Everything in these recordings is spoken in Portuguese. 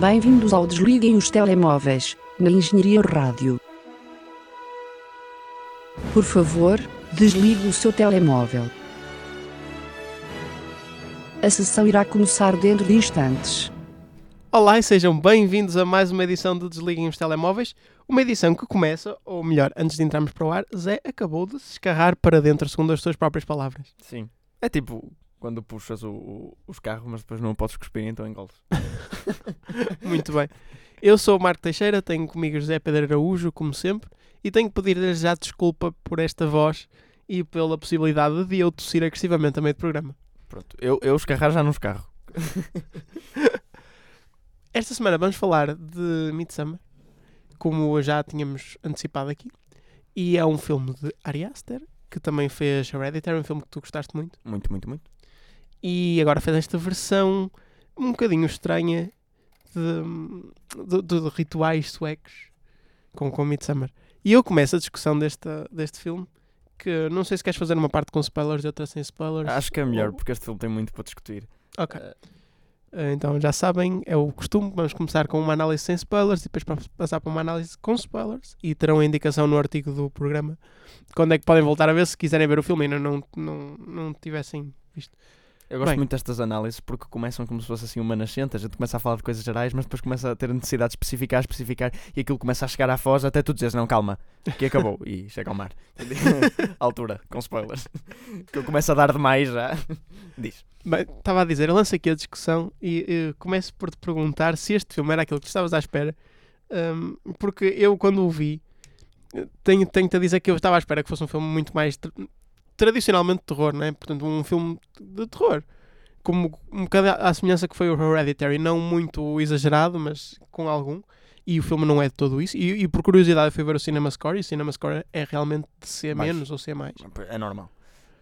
Bem-vindos ao Desliguem os Telemóveis, na Engenharia Rádio. Por favor, desligue o seu telemóvel. A sessão irá começar dentro de instantes. Olá e sejam bem-vindos a mais uma edição do Desliguem os Telemóveis. Uma edição que começa, ou melhor, antes de entrarmos para o ar, Zé acabou de se escarrar para dentro, segundo as suas próprias palavras. Sim. É tipo quando puxas o, o- os carros, mas depois não podes cuspir, então engoles. Muito bem. Eu sou o Marco Teixeira, tenho comigo José Pedro Araújo, como sempre, e tenho que pedir-lhe já desculpa por esta voz e pela possibilidade de eu tossir agressivamente a meio do programa. Pronto, eu, eu escarrar já não escarro. Esta semana vamos falar de Midsummer, como já tínhamos antecipado aqui, e é um filme de Ari Aster, que também fez Hereditary, um filme que tu gostaste muito. Muito, muito, muito. E agora fez esta versão um bocadinho estranha de, de- de- de rituais suecos com, com Midsummer. E eu começo a discussão desta, deste filme, que não sei se queres fazer uma parte com spoilers e outra sem spoilers. Acho que é melhor, porque este filme tem muito para discutir. Ok. Eh, Eh, Então já sabem, é o costume, vamos começar com uma análise sem spoilers e depois pa- passar para uma análise com spoilers e terão a indicação no artigo do programa quando é que podem voltar a ver se quiserem ver o filme e ainda não, não, não tivessem visto. Eu gosto Bem. muito destas análises porque começam como se fosse assim uma nascente. A gente começa a falar de coisas gerais, mas depois começa a ter necessidade de especificar, especificar, e aquilo começa a chegar à foz até tu dizes, não, calma, que acabou. E chega ao mar. Altura, com spoilers. Que eu começo a dar demais já. Diz. Bem, estava a dizer, eu lanço aqui a discussão e eh, começo por te perguntar se este filme era aquilo que estavas à espera, Ahm, porque eu, quando o vi, eh, tenho- tenho-te a dizer que eu estava à espera que fosse um filme muito mais tradicionalmente de terror, não é? Portanto, um filme de terror. Como um bocado à semelhança que foi o Hereditary, não muito exagerado, mas com algum. E o filme não é de todo isso. E, e por curiosidade, fui ver o Cinema Score e o Cinema Score é realmente de C Mais. menos ou C mais. É normal.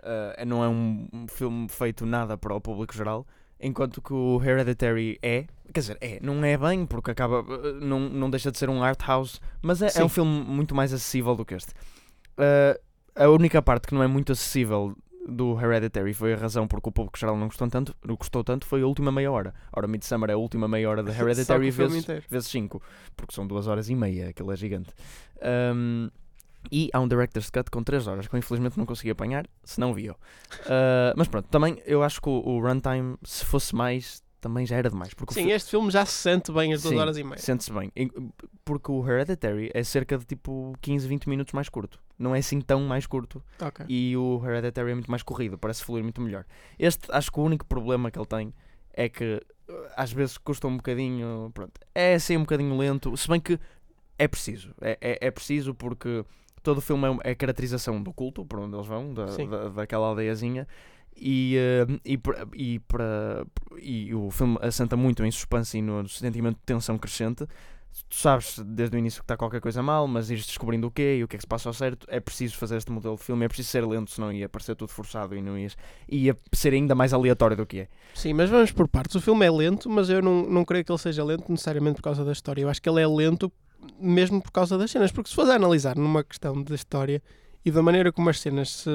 Uh, não é um, filme feito nada para o público geral, enquanto que o Hereditary é, quer dizer, é, não é bem, porque acaba, uh, não, não deixa de ser um art house, mas é, é um filme muito mais acessível do que este. Uh, a única parte que não é muito acessível do Hereditary foi a razão porque o público geral não gostou tanto, não gostou tanto foi a última meia hora. Ora, Midsummer é a última meia hora de Hereditary vezes, inteiro. vezes 5, porque são duas horas e meia, aquilo é gigante. Um, e há um Director's Cut com 3 horas, que eu infelizmente não consegui apanhar, se não vi eu. Uh, mas pronto, também eu acho que o, o runtime, se fosse mais, também já era demais. Porque Sim, este filme já se sente bem as duas Sim, horas e meia. Sente-se bem. Em- Porque o Hereditary é cerca de tipo 15, 20 minutos mais curto. Não é assim tão mais curto. Ok. E o Hereditary é muito mais corrido, parece fluir muito melhor. Este, acho que o único problema que ele tem é que uh, às vezes custa um bocadinho. Pronto, é assim um bocadinho lento. Se bem que é preciso. É, é, é preciso porque todo o filme é, um- é a caracterização do culto, por onde eles vão, da, da, daquela aldeiazinha. E, uh, e, e, para, e o filme assenta muito em suspense e no sentimento de tensão crescente. Tu sabes desde o início que está qualquer coisa mal, mas ires descobrindo o quê e o que é que se passa ao certo. É preciso fazer este modelo de filme, é preciso ser lento, senão ia parecer tudo forçado e não ias, ia ser ainda mais aleatório do que é. Sim, mas vamos por partes. O filme é lento, mas eu não, não creio que ele seja lento necessariamente por causa da história. Eu acho que ele é lento mesmo por causa das cenas. Porque se fores analisar numa questão da história e da maneira como as cenas se,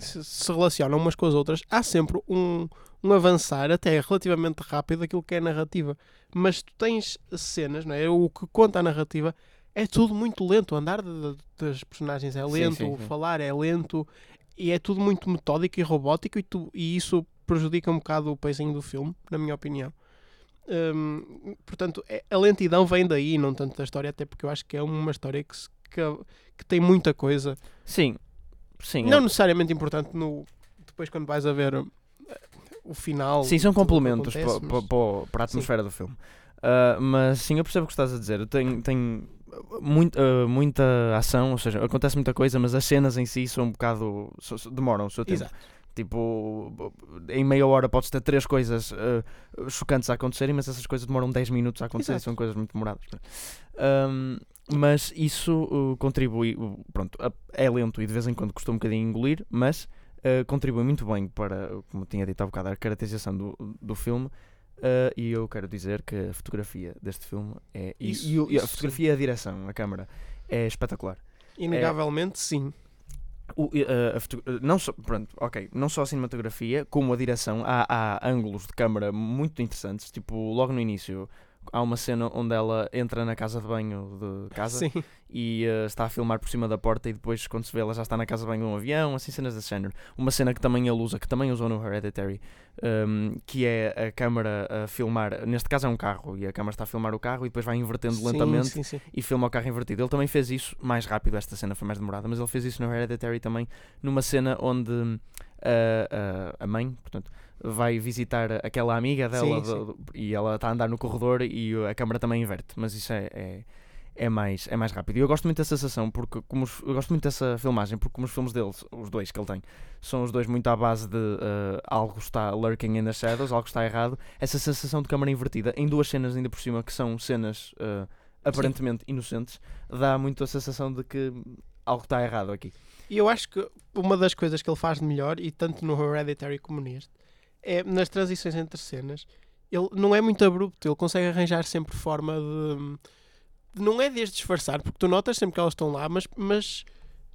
se, se relacionam umas com as outras, há sempre um, um avançar até relativamente rápido daquilo que é a narrativa. Mas tu tens cenas, não é? O que conta a narrativa é tudo muito lento. O andar das personagens é Sim, lento, sim, o sim. falar é lento e é tudo muito metódico e robótico e, tu, e isso prejudica um bocado o pacing do filme, na minha opinião. Hum, portanto, é- a lentidão vem daí, não tanto da história, até porque eu acho que é uma história que, se- que, que tem muita coisa, Sim, sim. não é- necessariamente importante no depois quando vais a ver uh, o final. Sim, são complementos acontece, pa- mas- pa- pa- para a atmosfera do filme. Ah, mas sim, eu percebo o que estás a dizer. Eu tenho, tenho muito, ah, muita ação, ou seja, acontece muita coisa, mas as cenas em si são um bocado. so- so- demoram o seu tempo. Exato. Tipo, em meia hora podes ter três coisas ah, chocantes a acontecerem, mas essas coisas demoram 10 minutos a acontecer e Exato. são coisas muito demoradas. Ahm, mas isso uh, contribui, uh, pronto, é lento e de vez em quando custa um bocadinho engolir, mas uh, contribui muito bem para, uh, como tinha dito há bocado, a caracterização do, do filme. uh, e eu quero dizer que a fotografia deste filme é. e- Isso, e, o- e a fotografia e a direção, a câmara, é espetacular. Inegavelmente, sim. O- e, uh, não só, pronto, ok, não só a cinematografia, como a direção, há, há ângulos de câmara muito interessantes, tipo, logo no início, há uma cena onde ela entra na casa de banho de casa Sim. e eh, está a filmar por cima da porta e depois quando se vê ela já está na casa de banho de um avião, assim cenas desse género. Uma cena que também ele usa, que também usou no Hereditary, um, que é a câmara a filmar, neste caso é um carro, e a câmara está a filmar o carro e depois vai invertendo Sim, lentamente Sim, sim. e filma o carro invertido. Ele também fez isso mais rápido, esta cena foi mais demorada, mas ele fez isso no Hereditary também, numa cena onde uh, uh, a mãe, portanto, vai visitar aquela amiga dela Sim, do- do- e ela está a andar no corredor e a câmara também inverte, mas isso é, é, é mais, é mais rápido. E eu gosto muito dessa sensação, porque como os- eu gosto muito dessa filmagem, porque como os filmes dele, os dois que ele tem, são os dois muito à base de uh, algo está lurking in the shadows, algo está errado, essa sensação de câmara invertida, em duas cenas ainda por cima, que são cenas uh, aparentemente inocentes, dá muito a sensação de que algo está errado aqui. E eu acho que uma das coisas que ele faz de melhor, e tanto no Hereditary como neste, é nas transições entre cenas. Ele não é muito abrupto, ele consegue arranjar sempre forma de. Não é desde disfarçar, porque tu notas sempre que elas estão lá, mas, mas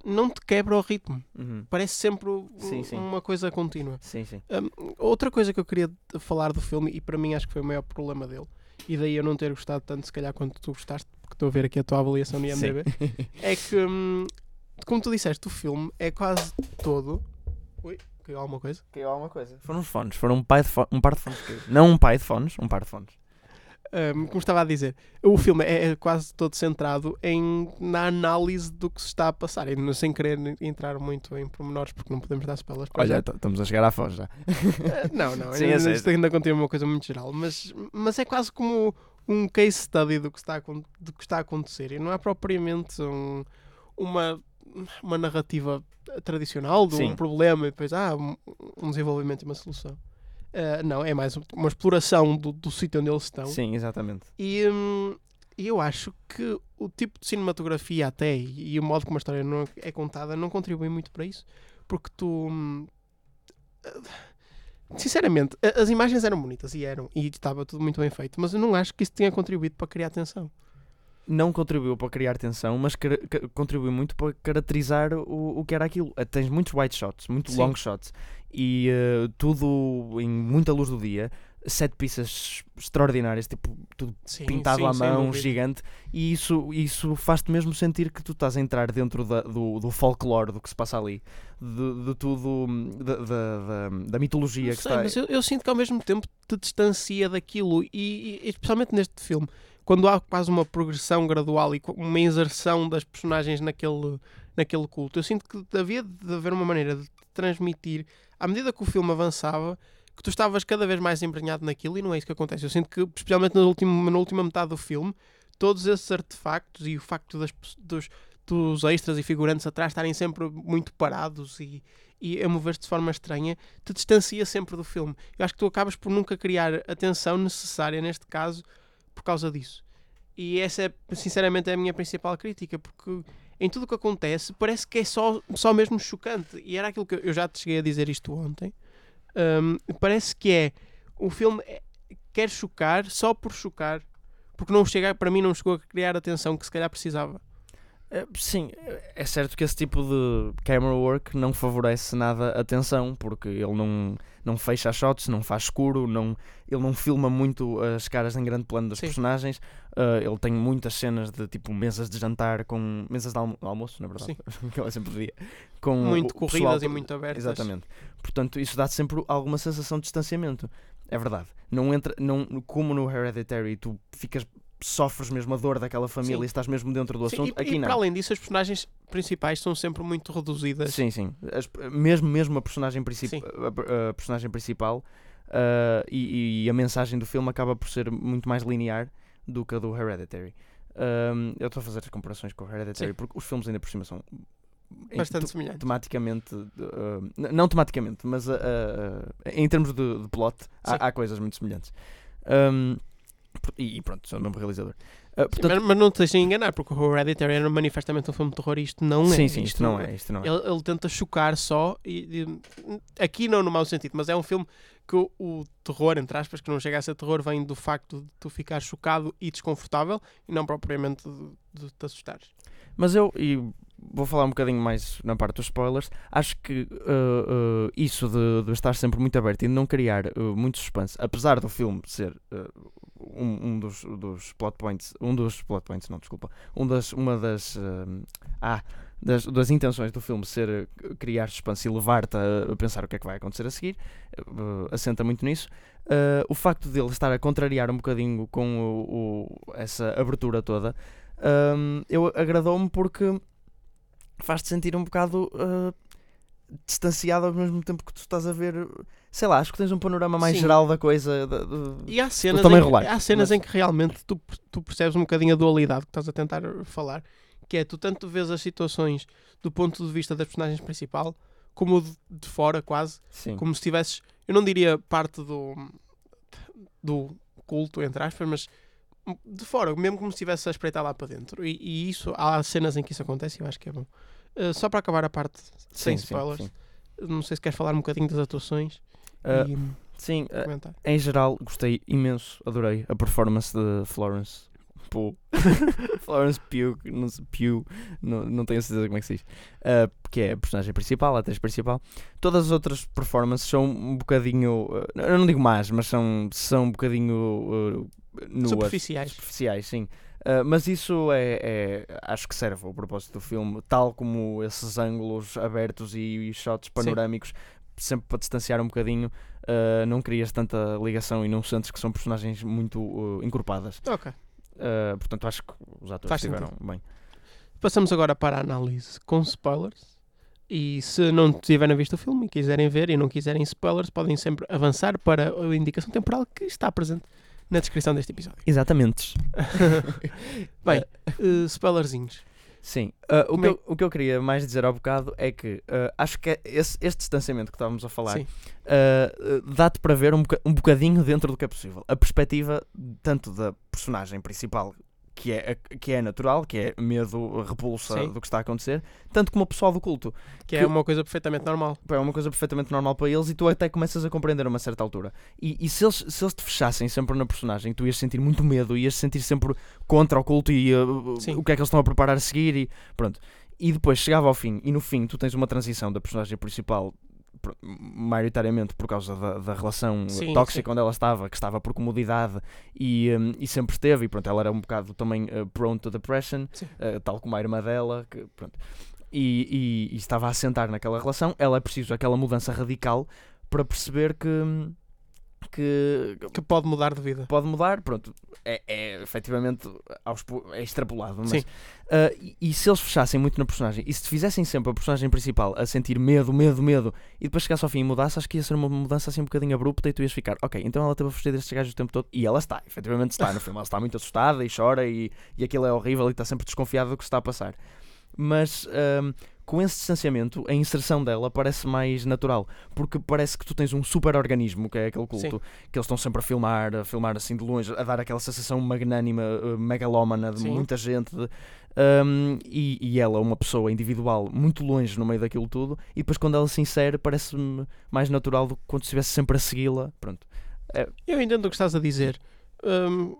não te quebra o ritmo. Uhum. Parece sempre um- Sim, sim. uma coisa contínua. Sim, sim. Hum, outra coisa que eu queria de- falar do filme, e para mim acho que foi o maior problema dele, e daí eu não ter gostado tanto, se calhar, quanto tu gostaste, porque estou a ver aqui a tua avaliação no IMDb, é que, hum, como tu disseste, o filme é quase todo. Ui, caiu alguma coisa? Caiu alguma coisa. Foram os fones, foram um, pai de fo- um par de fones. Não um pai de fones, um par de fones. Hum, como estava a dizer, o filme é, é quase todo centrado em, na análise do que se está a passar, e não- sem querer entrar muito em pormenores, porque não podemos dar spoilers para Olha, estamos a chegar à foz já. Eh, Não, não, Sim, ainda, isto ainda continua uma coisa muito geral, mas, mas é quase como um case study do que está a, do que está a acontecer e não é propriamente um- uma, uma narrativa tradicional de Sim. um problema e depois ah, um, desenvolvimento e uma solução. Eh, não, é mais uma exploração do, do sítio onde eles estão Sim, exatamente. e hum, eu acho que o tipo de cinematografia até e, o modo como a história não é contada não contribui muito para isso. Porque tu... hum, Sinceramente, a- as imagens eram bonitas e eram, e estava tudo muito bem feito, mas eu não acho que isso tenha contribuído para criar atenção. Não contribuiu para criar tensão, mas contribuiu muito para caracterizar o, o que era aquilo. Eh, Tens muitos wide shots, muito Sim. long shots e eh, tudo em muita luz do dia. Sete pistas extraordinárias, tipo, tudo Sim, pintado sim, à mão, gigante, e isso, isso faz-te mesmo sentir que tu estás a entrar dentro da- do, do folclore do que se passa ali, de, de tudo, da, da, da, mitologia que está. mas eu, eu sinto que ao mesmo tempo te distancia daquilo e, e especialmente neste filme quando há quase uma progressão gradual e uma inserção das personagens naquele, naquele culto eu sinto que havia de haver uma maneira de transmitir à medida que o filme avançava que tu estavas cada vez mais embrenhado naquilo e não é isso que acontece eu sinto que especialmente na última, na última metade do filme todos esses artefactos e o facto das, dos, dos extras e figurantes atrás estarem sempre muito parados e, e a mover-se de forma estranha te distancia sempre do filme. Eu acho que tu acabas por nunca criar a atenção necessária neste caso por causa disso. E essa é, sinceramente, é a minha principal crítica, porque em tudo o que acontece parece que é só, só mesmo chocante. E era aquilo que eu- já te cheguei a dizer isto ontem. Hum, parece que é o filme é- quer chocar só por chocar, porque não chega, para mim não chegou a criar a atenção que se calhar precisava. Eh, Sim, é certo que esse tipo de camera work não favorece nada a tensão, porque ele não, não fecha shots, não faz escuro, não, ele não filma muito as caras em grande plano das Sim. personagens. eh, ele tem muitas cenas de tipo mesas de jantar com mesas de almo- almoço, na verdade, que ele sempre dizia, com muito o pessoal corridas e muito abertas. Exatamente. Portanto, isso dá sempre alguma sensação de distanciamento. É verdade. Não entra, não, como no Hereditary, tu ficas sofres mesmo a dor daquela família Sim. e estás mesmo dentro do Sim, assunto. e, Aqui e não. para além disso, as personagens principais são sempre muito reduzidas. Sim, sim. As- mesmo, mesmo a personagem, princip- a, a personagem principal ah, e, e a mensagem do filme acaba por ser muito mais linear do que a do Hereditary. Ahm, eu estou a fazer as comparações com o Hereditary Sim. porque os filmes ainda por cima são Bastante te- semelhantes. tematicamente, n- não tematicamente, mas ah, em termos de, de plot, há, há coisas muito semelhantes. Por- e, pronto, sou o mesmo realizador. Sim, portanto, mas, mas não te deixem enganar, porque o Hereditary era manifestamente um filme de terror e isto não é. sim, sim, isto não é. Isto não é. Ele, ele tenta chocar só, e, e- aqui não no mau sentido, mas é um filme que o, o terror, entre aspas, que não chega a ser terror, vem do facto de tu ficar chocado e desconfortável e não propriamente de, de te assustares. Mas eu, e vou falar um bocadinho mais na parte dos spoilers, acho que uh, uh, isso de, de estar sempre muito aberto e de não criar uh, muito suspense, apesar do filme ser uh, um, um dos, dos plot points, um dos plot points, não, desculpa, um das, uma das, hum, ah, das, das intenções do filme ser eh, criar suspense e levar-te a, pensar o que é que vai acontecer a seguir, uh, assenta muito nisso. Uh, o facto dele estar a contrariar um bocadinho com o, o- essa abertura toda, hum, eu agradou-me porque faz-te sentir um bocado uh, distanciado ao mesmo tempo que tu estás a ver. Sei lá, acho que tens um panorama mais Sim. geral da coisa. da- de- E há cenas, em, que- rolar, há cenas mas- em que realmente tu, tu percebes um bocadinho a dualidade que estás a tentar falar, que é tu tanto vês as situações do ponto de vista das personagens principal, como de, de fora quase, Sim. como se estivesses, eu não diria parte do, do culto, entre aspas, mas de fora, mesmo como se estivesse a espreitar lá para dentro. E, e isso, há cenas em que isso acontece e eu acho que é bom. Uh, só para acabar a parte sem Sim, sim, spoilers, sim. não sei se queres falar um bocadinho das atuações Ah, e sim, ah, comentar. em geral, gostei imenso, adorei a performance de Florence Pugh. Florence Pugh, não, Pugh, não, não tenho certeza como é que se diz, Ah, que é a personagem principal, a atriz principal. Todas as outras performances são um bocadinho, eu não digo más, mas são, são um bocadinho nuas. Superficiais. Superficiais, sim. Uh, mas isso é, é- acho que serve ao propósito do filme, tal como esses ângulos abertos e, e shots panorâmicos, sempre para distanciar um bocadinho, uh, não crias tanta ligação e não sentes que são personagens muito uh, encorpadas. Ok. Portanto, acho que os atores Faz estiveram bem. Passamos agora para a análise com spoilers. E se não tiverem visto o filme e quiserem ver e não quiserem spoilers, podem sempre avançar para a indicação temporal que está presente na descrição deste episódio. Exatamente. Bem, eh, spoilerzinhos. Sim, Uh, o, Como que é eu, o que eu queria mais dizer ao bocado é que uh, acho que esse, este distanciamento que estávamos a falar uh, uh, dá-te para ver um, boca- um bocadinho dentro do que é possível. A perspectiva tanto da personagem principal, que é, que é natural, que é medo, repulsa Sim. do que está a acontecer, tanto como o pessoal do culto. Que, é Que- uma coisa perfeitamente normal. É uma coisa perfeitamente normal para eles e tu até começas a compreender a uma certa altura. E, e se, eles, se eles te fechassem sempre na personagem, tu ias sentir muito medo, ias sentir sempre contra o culto e uh, Sim. o que é que eles estão a preparar a seguir e pronto. E depois chegava ao fim, e no fim tu tens uma transição da personagem principal, pr- maioritariamente por causa da, da relação Sim, tóxica sim. onde ela estava, que estava por comodidade e, um, e sempre esteve, e pronto, ela era um bocado também uh, prone to depression, uh, tal como a irmã dela, que, pronto. E, e- e estava a assentar naquela relação, ela é preciso aquela mudança radical para perceber que, que Que pode mudar de vida. pode mudar, pronto, é, é efetivamente aos, é extrapolado, mas, Sim. ah, e, e se eles fechassem muito na personagem e se fizessem sempre a personagem principal a sentir medo, medo, medo e depois chegasse ao fim e mudasse, acho que ia ser uma mudança assim um bocadinho abrupta e tu ias ficar, ok, então ela teve a fugir destes gajos o tempo todo e ela está, efetivamente está no filme, ela está muito assustada e chora e, e aquilo é horrível e está sempre desconfiada do que está a passar. Mas ahm, com esse distanciamento, a inserção dela parece mais natural, porque parece que tu tens um super organismo, que é aquele culto, que eles estão sempre a filmar, a filmar assim de longe, a dar aquela sensação magnânima, eh, megalómana de Sim. muita gente. de- um, e, e ela, uma pessoa individual, muito longe no meio daquilo tudo, e depois quando ela se insere, parece-me mais natural do que quando estivesse sempre a segui-la. Pronto. Eu entendo o que estás a dizer. Hum,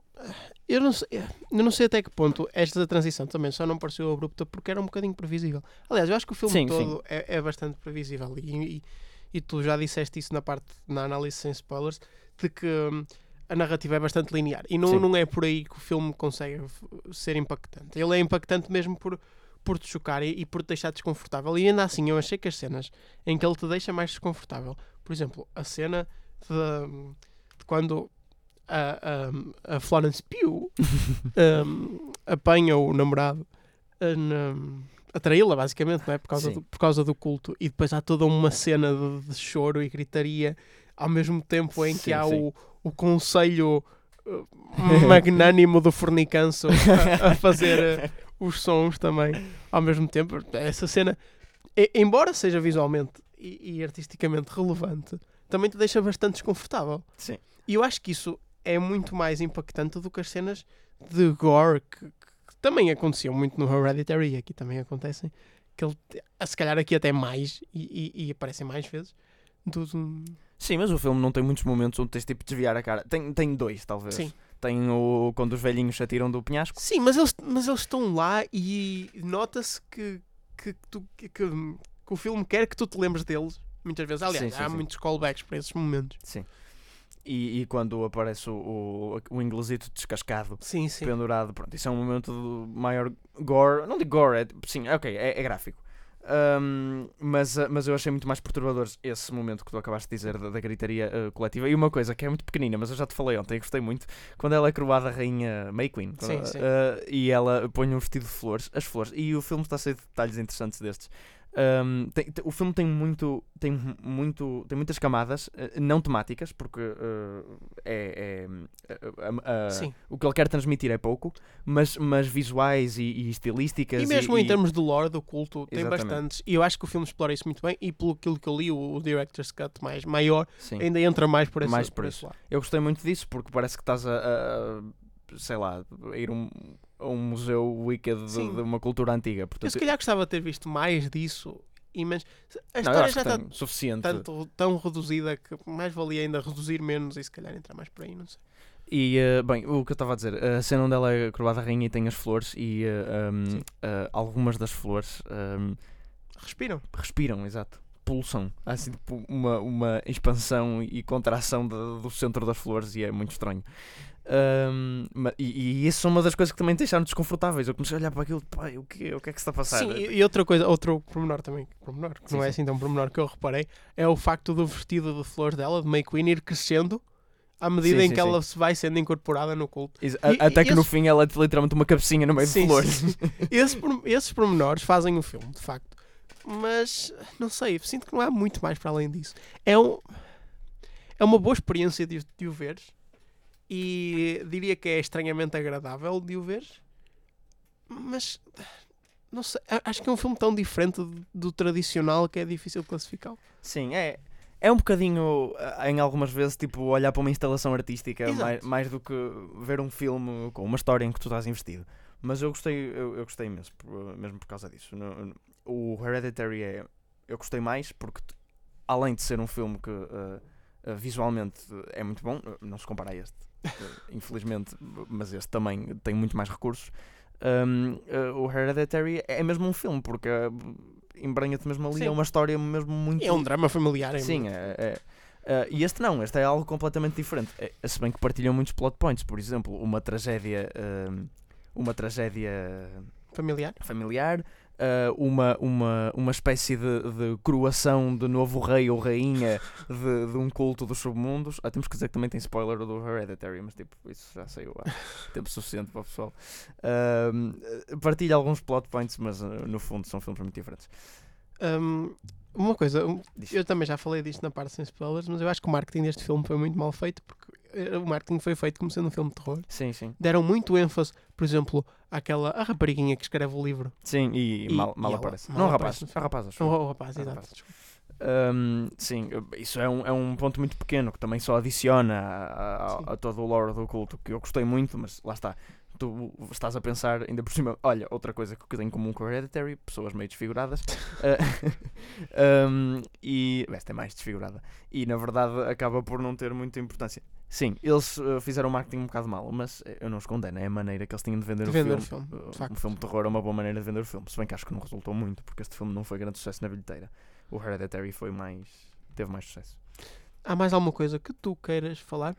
eu, não sei, eu não sei até que ponto esta transição também só não pareceu abrupta porque era um bocadinho previsível. Aliás, eu acho que o filme Sim, todo É, é bastante previsível e, e, e tu já disseste isso na parte na análise sem spoilers de que hum, a narrativa é bastante linear e não, Sim. não é por aí que o filme consegue ser impactante. Ele é impactante mesmo por, por te chocar e, e por te deixar desconfortável. E ainda assim, eu achei que as cenas em que ele te deixa mais desconfortável, por exemplo, a cena de, de quando a, a, a Florence Pugh um, apanha o namorado a, na- a traí-la, basicamente, não é? por, causa Sim. do, por causa do culto. E depois há toda uma cena de, de choro e gritaria ao mesmo tempo em que Sim, há sim. o, o conselho magnânimo do fornicanço a, a fazer uh, os sons também ao mesmo tempo. Essa cena, e- embora seja visualmente e, e artisticamente relevante, também te deixa bastante desconfortável. Sim. E eu acho que isso é muito mais impactante do que as cenas de gore que, que também aconteciam muito no Hereditary e aqui também acontecem. Que ele, se calhar aqui até mais e, e- e aparecem mais vezes. Do, do- Sim, mas o filme não tem muitos momentos onde tens tipo de desviar a cara. Tem, tem dois, talvez. Sim. Tem o quando os velhinhos se atiram do penhasco. Sim, mas eles, mas eles estão lá e nota-se que, que, tu- que, que- que o filme quer que tu te lembres deles. Muitas vezes, aliás, Sim, sim, há sim. muitos callbacks para esses momentos. Sim. E, e quando aparece o, o, o inglesito descascado Sim, sim. pendurado, pronto, isso é um momento de maior gore, não de gore, é, sim, ok, é, é gráfico. Um, mas, uh, mas eu achei muito mais perturbador esse momento que tu acabaste de dizer da, da gritaria uh, coletiva. E uma coisa que é muito pequenina, mas eu já te falei ontem, e gostei muito, quando ela é coroada a rainha May Queen Sim, quando- uh, e ela põe um vestido de flores, as flores, e o filme está cheio de detalhes interessantes destes. Um, tem- tem- o filme tem muito, tem muito, tem muitas camadas uh, não temáticas, porque uh, é, é, uh, o que ele quer transmitir é pouco, mas, mas visuais e, e estilísticas E mesmo e, em termos de lore do culto, tem Exatamente. bastantes. E eu acho que o filme explora isso muito bem. E pelo aquilo que eu li, o, o Director's Cut mais, maior Sim. ainda entra mais por esse, Mais por por isso. Eu gostei muito disso porque parece que estás a, a- sei lá, a ir um, um museu wicked de, de uma cultura antiga. Eu Portanto, se calhar gostava de ter visto mais disso. E, mas a eu história já está suficiente. tanto, tão reduzida que mais valia ainda reduzir menos e se calhar entrar mais por aí, não sei. E, eh, bem, o que eu estava a dizer, a cena onde ela é coroada rainha e tem as flores e eh, um, eh, algumas das flores um, Respiram. respiram, exato. Pulsam. Há assim tipo, uma, uma expansão e contração de- do centro das flores e é muito estranho. Um, e, e isso é uma das coisas que também deixaram desconfortáveis. Eu comecei a olhar para aquilo, pai, o que, o que é que se está a passar? Sim, e e outra coisa, outro pormenor também, pormenor, que Sim, não é sim. assim tão pormenor que eu reparei, é o facto do vestido de flores dela, de May Queen, ir crescendo à medida Sim, em sim, que ela se vai sendo incorporada no culto. A- E- até que no esse- fim ela é literalmente uma cabecinha no meio de flores. Esse esses pormenores fazem o filme, de facto. Mas, não sei, sinto que não há muito mais para além disso. É, um, é uma boa experiência de, de o veres. E diria que é estranhamente agradável de o veres. Mas, não sei, acho que é um filme tão diferente do, tradicional que é difícil classificá-lo. Sim, é. É um bocadinho, ah, em algumas vezes, tipo, olhar para uma instalação artística mais, mais do que ver um filme com uma história em que tu estás investido. Mas eu gostei, eu, eu gostei por- mesmo por causa disso. O Hereditary é. Eu gostei mais porque, além de ser um filme que ah, visualmente é muito bom, não se compara a este, infelizmente, mas este também tem muito mais recursos. um, ah, o Hereditary é mesmo um filme, porque ah, embranha-te mesmo ali, Sim. é uma história mesmo muito. É um drama familiar. É Sim, é, é- é, e este não, este é algo completamente diferente. É, se bem que partilham muitos plot points, por exemplo, uma tragédia, hum, uma tragédia familiar. familiar, ah, uma, uma, uma espécie de, de coroação de novo rei ou rainha de, de um culto dos submundos. Ah, temos que dizer que também tem spoiler do Hereditary, mas tipo, isso já saiu há tempo suficiente para o pessoal. Ahm, partilha alguns plot points, mas ah, no fundo são filmes muito diferentes. Hum, uma coisa, um, eu também já falei disto na parte sem spoilers, mas eu acho que o marketing deste filme foi muito mal feito porque eh, o marketing foi feito como sendo um filme de terror. Sim, sim. Deram muito ênfase, por exemplo, àquela a rapariguinha que escreve o livro. Sim, e, E- mal, e mal ela- aparece. mal não, aparece rapaz. no A filme. rapaz, acho rapaz, exato. rapaz. Hum, sim, isso é um, é um ponto muito pequeno que também só adiciona a, a- a todo o lore do culto que eu gostei muito, mas lá está. Tu estás a pensar ainda por cima. Olha, outra coisa que tem em comum com o Hereditary, pessoas meio desfiguradas. Ah, hum, e esta é mais desfigurada. E na verdade acaba por não ter muita importância. Sim, eles uh, fizeram o marketing um bocado mal, mas eh, eu não os condeno, é a maneira que eles tinham de vender, De o, vender o filme. filme, de Uh, facto. um filme de terror é uma boa maneira de vender o filme, se bem que acho que não resultou muito, porque este filme não foi grande sucesso na bilheteira. O Hereditary foi mais. teve mais sucesso. Há mais alguma coisa que tu queiras falar?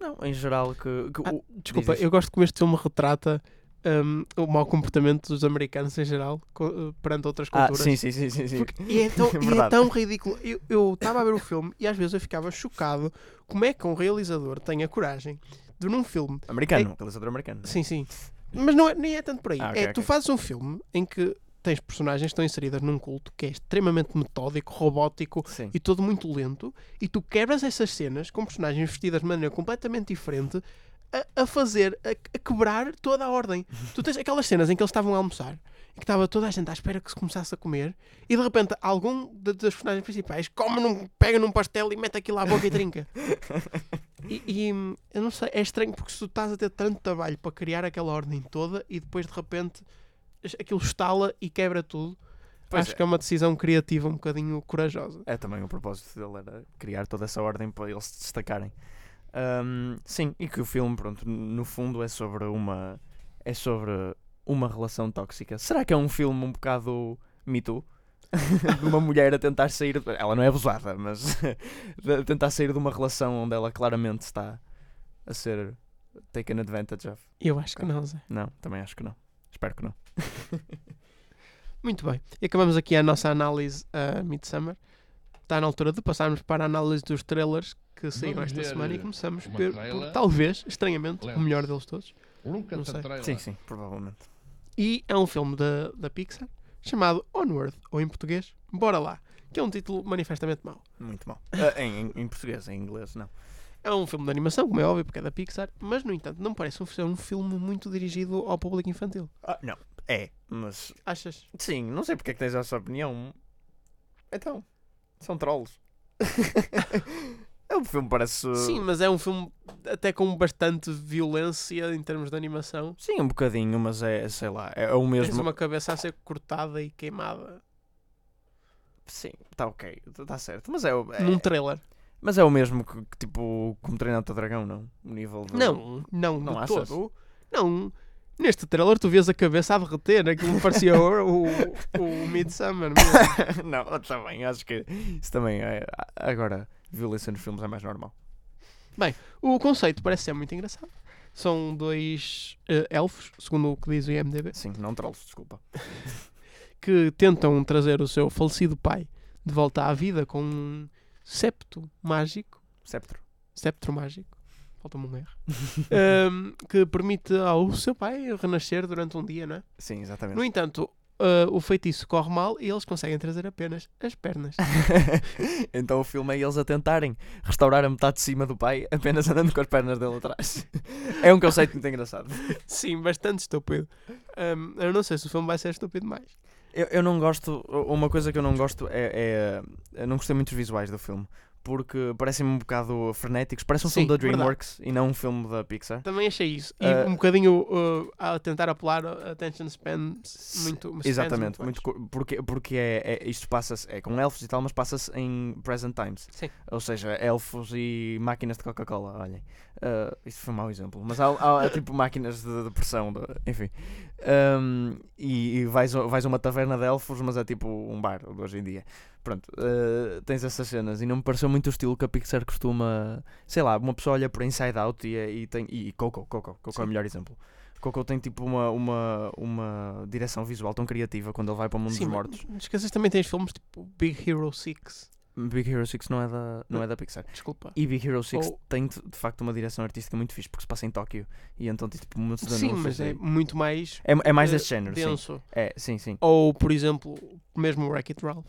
Não, em geral, que. que Ah, o- Desculpa, eu gosto como este filme retrata hum, o mau comportamento dos americanos em geral eh, perante outras Ah, culturas. sim, sim, sim, sim. sim. Porque- e, é tão, e é tão ridículo. Eu estava a ver o filme e às vezes eu ficava chocado como é que um realizador tem a coragem de num filme. Americano, realizador americano. Sim, sim. Mas não é, nem é tanto por aí. Ah, ok, é tu ok. fazes um filme em que tens personagens que estão inseridas num culto que é extremamente metódico, robótico Sim. e todo muito lento, e tu quebras essas cenas com personagens vestidas de maneira completamente diferente a, a fazer, a, a quebrar toda a ordem. tu tens aquelas cenas em que eles estavam a almoçar e que estava toda a gente à espera que se começasse a comer, e de repente algum das personagens principais come num, pega num pastel e mete aquilo à boca e trinca. E, e, hum, eu não sei, é estranho porque se tu estás a ter tanto trabalho para criar aquela ordem toda e depois de repente aquilo estala e quebra tudo. Pois Acho é. que é uma decisão criativa um bocadinho corajosa. É também o propósito dele era criar toda essa ordem para eles se destacarem. Ahm, sim, e que o filme, pronto, no fundo é sobre uma. É sobre uma relação tóxica. Será que é um filme um bocado Me Too? de uma mulher a tentar sair. Ela não é abusada, mas a tentar sair de uma relação onde ela claramente está a ser taken advantage of. Eu acho que não, Zé. Não, também acho que não. Espero que não. Muito bem. E acabamos aqui a nossa análise a Midsummer. Está na altura de passarmos para a análise dos trailers que saíram esta semana e eh, começamos por, por, talvez, estranhamente, o melhor deles todos. Não sei. Sim, sim, provavelmente. E é um filme da, da Pixar chamado Onward, ou em português, Bora Lá, que é um título manifestamente mau. Muito mal. Ah, em, em- português, em inglês, não. É um filme de animação, como é óbvio, porque é da Pixar, mas no entanto não parece um, ser um filme muito dirigido ao público infantil. Ah, não. É, mas. Achas? Sim, não sei porque é que tens essa opinião. Então, são trolls. é um filme, parece. Sim, mas é um filme até com bastante violência em termos de animação. Sim, um bocadinho, mas é, sei lá, é o Tens mesmo. uma cabeça a ser cortada e queimada Sim, está ok, está certo. Mas é, o- é- num trailer. mas é o mesmo que, que, tipo, como treinar o dragão, não? O nível de... Não, não, Não de todo. Não. Neste trailer tu vês a cabeça a derreter, aquilo me parecia o, o, o Midsummer mesmo. não, também, acho que isso também é. Agora, violência nos filmes é mais normal. O conceito parece ser muito engraçado. São dois eh, elfos, segundo o que diz o IMDB, Sim, não trolls, desculpa. que tentam trazer o seu falecido pai de volta à vida com um septo mágico. Sceptro. Septro mágico. Falta-me um R. ehm, que permite ao seu pai renascer durante um dia, não é? Sim, exatamente. No entanto, eh, o feitiço corre mal e eles conseguem trazer apenas as pernas. então o filme é eles a tentarem restaurar a metade de cima do pai apenas andando com as pernas dele atrás. é um conceito muito engraçado. Sim, bastante estúpido. Ehm, eu não sei se o filme vai ser estúpido mais. Eu, eu não gosto, uma coisa que eu não gosto é, é- Eu não gostei muito dos visuais do filme. Porque parecem-me um bocado frenéticos. Parece um Sim, filme da verdade. DreamWorks e não um filme da Pixar. Também achei isso. E Ah, um bocadinho uh, a tentar apelar a attention span muito. Exatamente, muito, co- porque, porque é, é- isto passa-se é com elfos e tal, mas passa-se em present times. Sim. Ou seja, elfos e máquinas de Coca-Cola, olhem. Uh, isto foi um mau exemplo, mas há, há, tipo máquinas de, de pressão, de- enfim. Um, e e vais, a- vais a uma taverna de elfos, mas é tipo um bar hoje em dia. Pronto, uh, tens essas cenas e não me pareceu muito o estilo que a Pixar costuma. Sei lá, uma pessoa olha para Inside Out e, é- e tem. E Coco, Coco, Coco é o melhor exemplo. Coco tem tipo uma, uma, uma direção visual tão criativa quando ele vai para o mundo Sim, dos mortos. não esqueças também tens filmes tipo Big Hero 6. Big Hero 6 não é da, não é da Pixar. Desculpa. E Big Hero 6 Ou- tem de, de facto uma direção artística muito fixe porque se passa em Tóquio e então tem tipo muitos Sim, anúncios mas é e- muito mais é, é mais eh, desse género, sim. denso. É, sim, sim. Ou, por exemplo, mesmo o Wreck-It Ralph.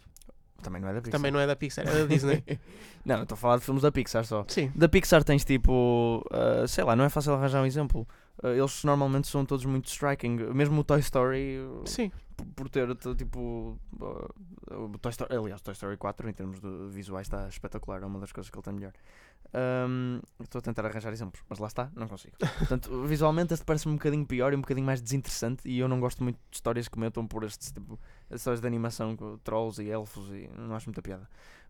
Também não é da Pixar. Também não é da Pixar, é da Disney. não, eu estou a falar de filmes da Pixar só. Sim. Da Pixar tens tipo, uh, sei lá, não é fácil arranjar um exemplo. Uh, eles normalmente são todos muito striking. Mesmo o Toy Story, Sim. por- ter tipo. uh, Toy Story, aliás, o Toy Story 4 em termos de visuais está espetacular. É uma das coisas que ele tem melhor. Um, Estou a tentar arranjar exemplos, mas lá está, não consigo. Portanto, visualmente este parece-me um bocadinho pior e um bocadinho mais desinteressante. E eu não gosto muito de histórias que metam por este tipo. Histórias de animação com trolls e elfos e não acho muita piada.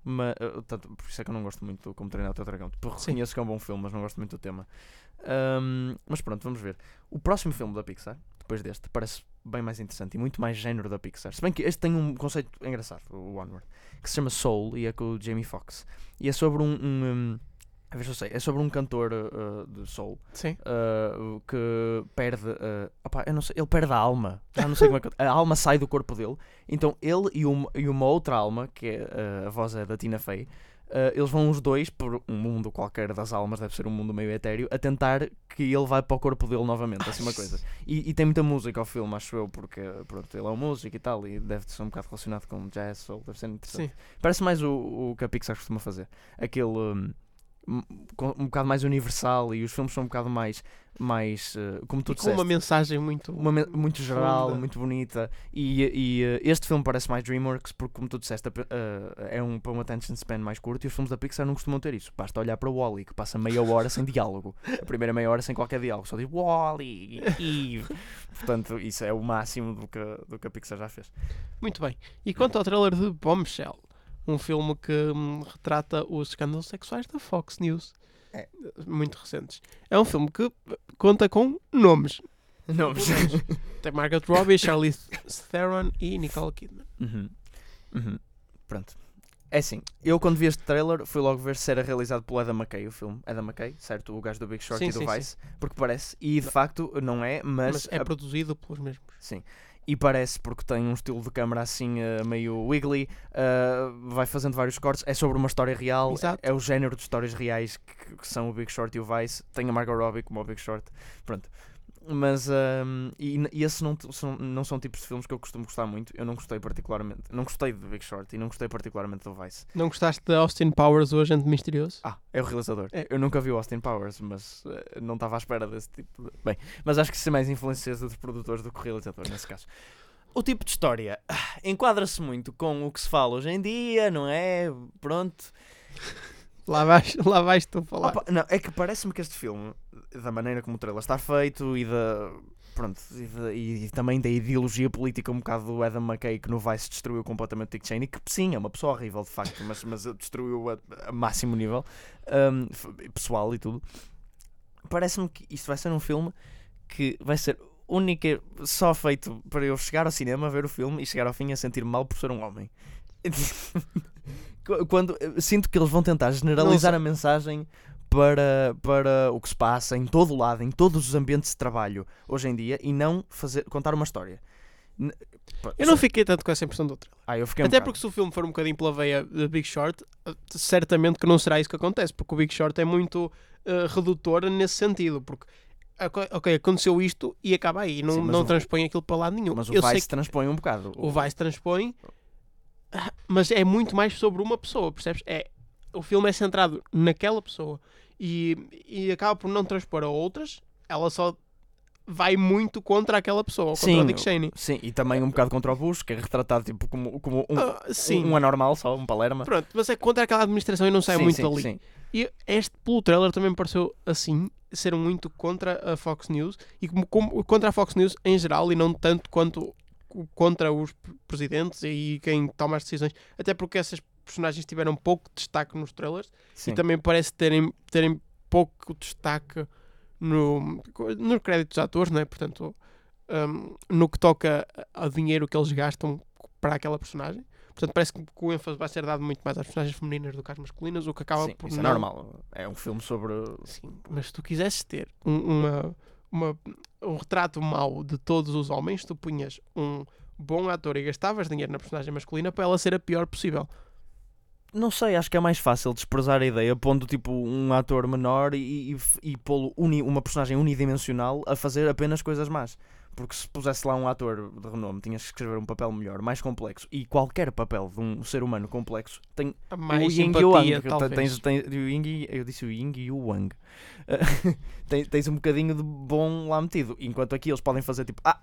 Mas, uh, tanto, por isso é que eu não gosto muito Como Treinar o Teu Dragão. Tipo, Sim. reconheço que é um bom filme, mas não gosto muito do tema. Um, mas pronto, vamos ver. O próximo filme da Pixar, depois deste, parece bem mais interessante e muito mais género da Pixar. Se bem que este tem um conceito engraçado, o Onward, que se chama Soul e é com o Jamie Foxx. E é sobre um. um, um a ver se eu sei, é sobre um cantor uh, de soul uh, que perde. Uh, opá, eu não sei, ele perde a alma. Já não sei como é que. A alma sai do corpo dele. Então ele e uma, e uma outra alma, que é uh, a voz é da Tina Fey, uh, eles vão os dois por um mundo qualquer das almas, deve ser um mundo meio etéreo, a tentar que ele vá para o corpo dele novamente. Assim uma coisa. E, e tem muita música ao filme, acho eu, porque pronto, ele é um músico e tal, e deve ser um bocado relacionado com jazz, soul, deve ser interessante. Sim. Parece mais o, o que a Pixar costuma fazer. Aquele. Um, um, bocado mais universal e os filmes são um bocado mais. mais uh, como tu E com disseste. uma mensagem muito. uma men- muito geral, funda. muito bonita. E, e uh, este filme parece mais Dreamworks porque, como tu disseste, uh, é um, para um attention span mais curto e os filmes da Pixar não costumam ter isso. Basta olhar para o Wally, que passa meia hora sem diálogo. A primeira meia hora sem qualquer diálogo, só diz Wally e Portanto, isso é o máximo do que, do que a Pixar já fez. Muito bem. E quanto ao trailer de Bombshell, um filme que hum, retrata os escândalos sexuais da Fox News, É. muito recentes. É um filme que conta com nomes. Não, Tem Margaret Robbie, Charlize Theron e Nicole Kidman. Uhum. Uhum. Pronto. É assim, eu quando vi este trailer fui logo ver se era realizado pelo Adam McKay, o filme. Adam McKay, certo? O gajo do Big Short Sim, e do sim, sim. Vice. Porque parece, e de facto não é, mas, Mas é a- produzido pelos mesmos. Sim. E parece porque tem um estilo de câmara assim eh, meio wiggly, eh, vai fazendo vários cortes, é sobre uma história real, Exato. é o género de histórias reais que, que são o Big Short e o Vice. Tem a Margot Robbie como o Big Short, pronto. Mas ehm, e, e esses não, são, não são tipos de filmes que eu costumo gostar muito. Eu não gostei particularmente, não gostei do Big Short e não gostei particularmente do Vice. Não gostaste de Austin Powers, o agente misterioso? Ah, é o realizador. É. Eu nunca vi o Austin Powers, mas eh, não estava à espera desse tipo de... Bem, mas acho que isso é mais influência dos produtores do que realizador, nesse caso. O tipo de história ah, enquadra-se muito com o que se fala hoje em dia, não é? Pronto. Lá vais, lá vais tu falar. Opa, não, é que parece-me que este filme, da maneira como o trailer está feito e da. Pronto, e, da- e- e também da ideologia política um bocado do Adam McKay que no Vice destruiu completamente Dick Cheney, que sim, é uma pessoa horrível de facto, mas, mas destruiu a, a máximo nível f- pessoal e tudo. Parece-me que isto vai ser um filme que vai ser única, só feito para eu chegar ao cinema, ver o filme e chegar ao fim a sentir-me mal por ser um homem. Qu- Quando sinto que eles vão tentar generalizar a mensagem para, para o que se passa em todo o lado, em todos os ambientes de trabalho hoje em dia e não fazer, contar uma história. Eu não fiquei tanto com essa impressão do trailer. Ah, eu fiquei um Até bocado. porque se o filme for um bocadinho pela veia de Big Short, certamente que não será isso que acontece, porque o Big Short é muito eh, redutor nesse sentido, porque ok, aconteceu isto e acaba aí, não, Sim, não o- transpõe aquilo para lado nenhum. Mas o Eu Vice que transpõe um bocado. o Vice transpõe, ah, mas é muito mais sobre uma pessoa, percebes? É, o filme é centrado naquela pessoa e, e acaba por não transpor a outras, ela só vai muito contra aquela pessoa, contra Sim, o Dick Cheney. Sim, e também um bocado contra o Bush, que é retratado tipo, como, como um, Ah, sim, um anormal só, um palerma. pronto, mas é contra aquela administração e não sai Sim, muito sim, dali. sim. E este, pelo trailer, também me pareceu assim, ser muito contra a Fox News e como, como- contra a Fox News em geral e não tanto quanto contra os presidentes e quem toma as decisões. Até porque essas personagens tiveram pouco destaque nos trailers Sim. e também parece terem, terem pouco destaque no, nos créditos dos atores, não é? Portanto, um, no que toca ao dinheiro que eles gastam para aquela personagem. Portanto, parece que o ênfase vai ser dado muito mais às personagens femininas do que às masculinas, o que acaba Sim, por isso é não- normal. É um filme sobre. Sim, mas se tu quisesses ter um, uma, uma- um retrato mau de todos os homens, tu punhas um bom ator e gastavas dinheiro na personagem masculina para ela ser a pior possível. Não sei, acho que é mais fácil desprezar a ideia pondo tipo um ator menor e, e, e pô-lo uni- uma personagem unidimensional a fazer apenas coisas más. Porque se pusesse lá um ator de renome, tinhas que escrever um papel melhor, mais complexo. E qualquer papel de um ser humano complexo tem mais o Ying e o talvez. Tens, tens, o Ying eu disse o Ying e o Wang. Tens, tens um bocadinho de bom lá metido. Enquanto aqui eles podem fazer tipo, ah,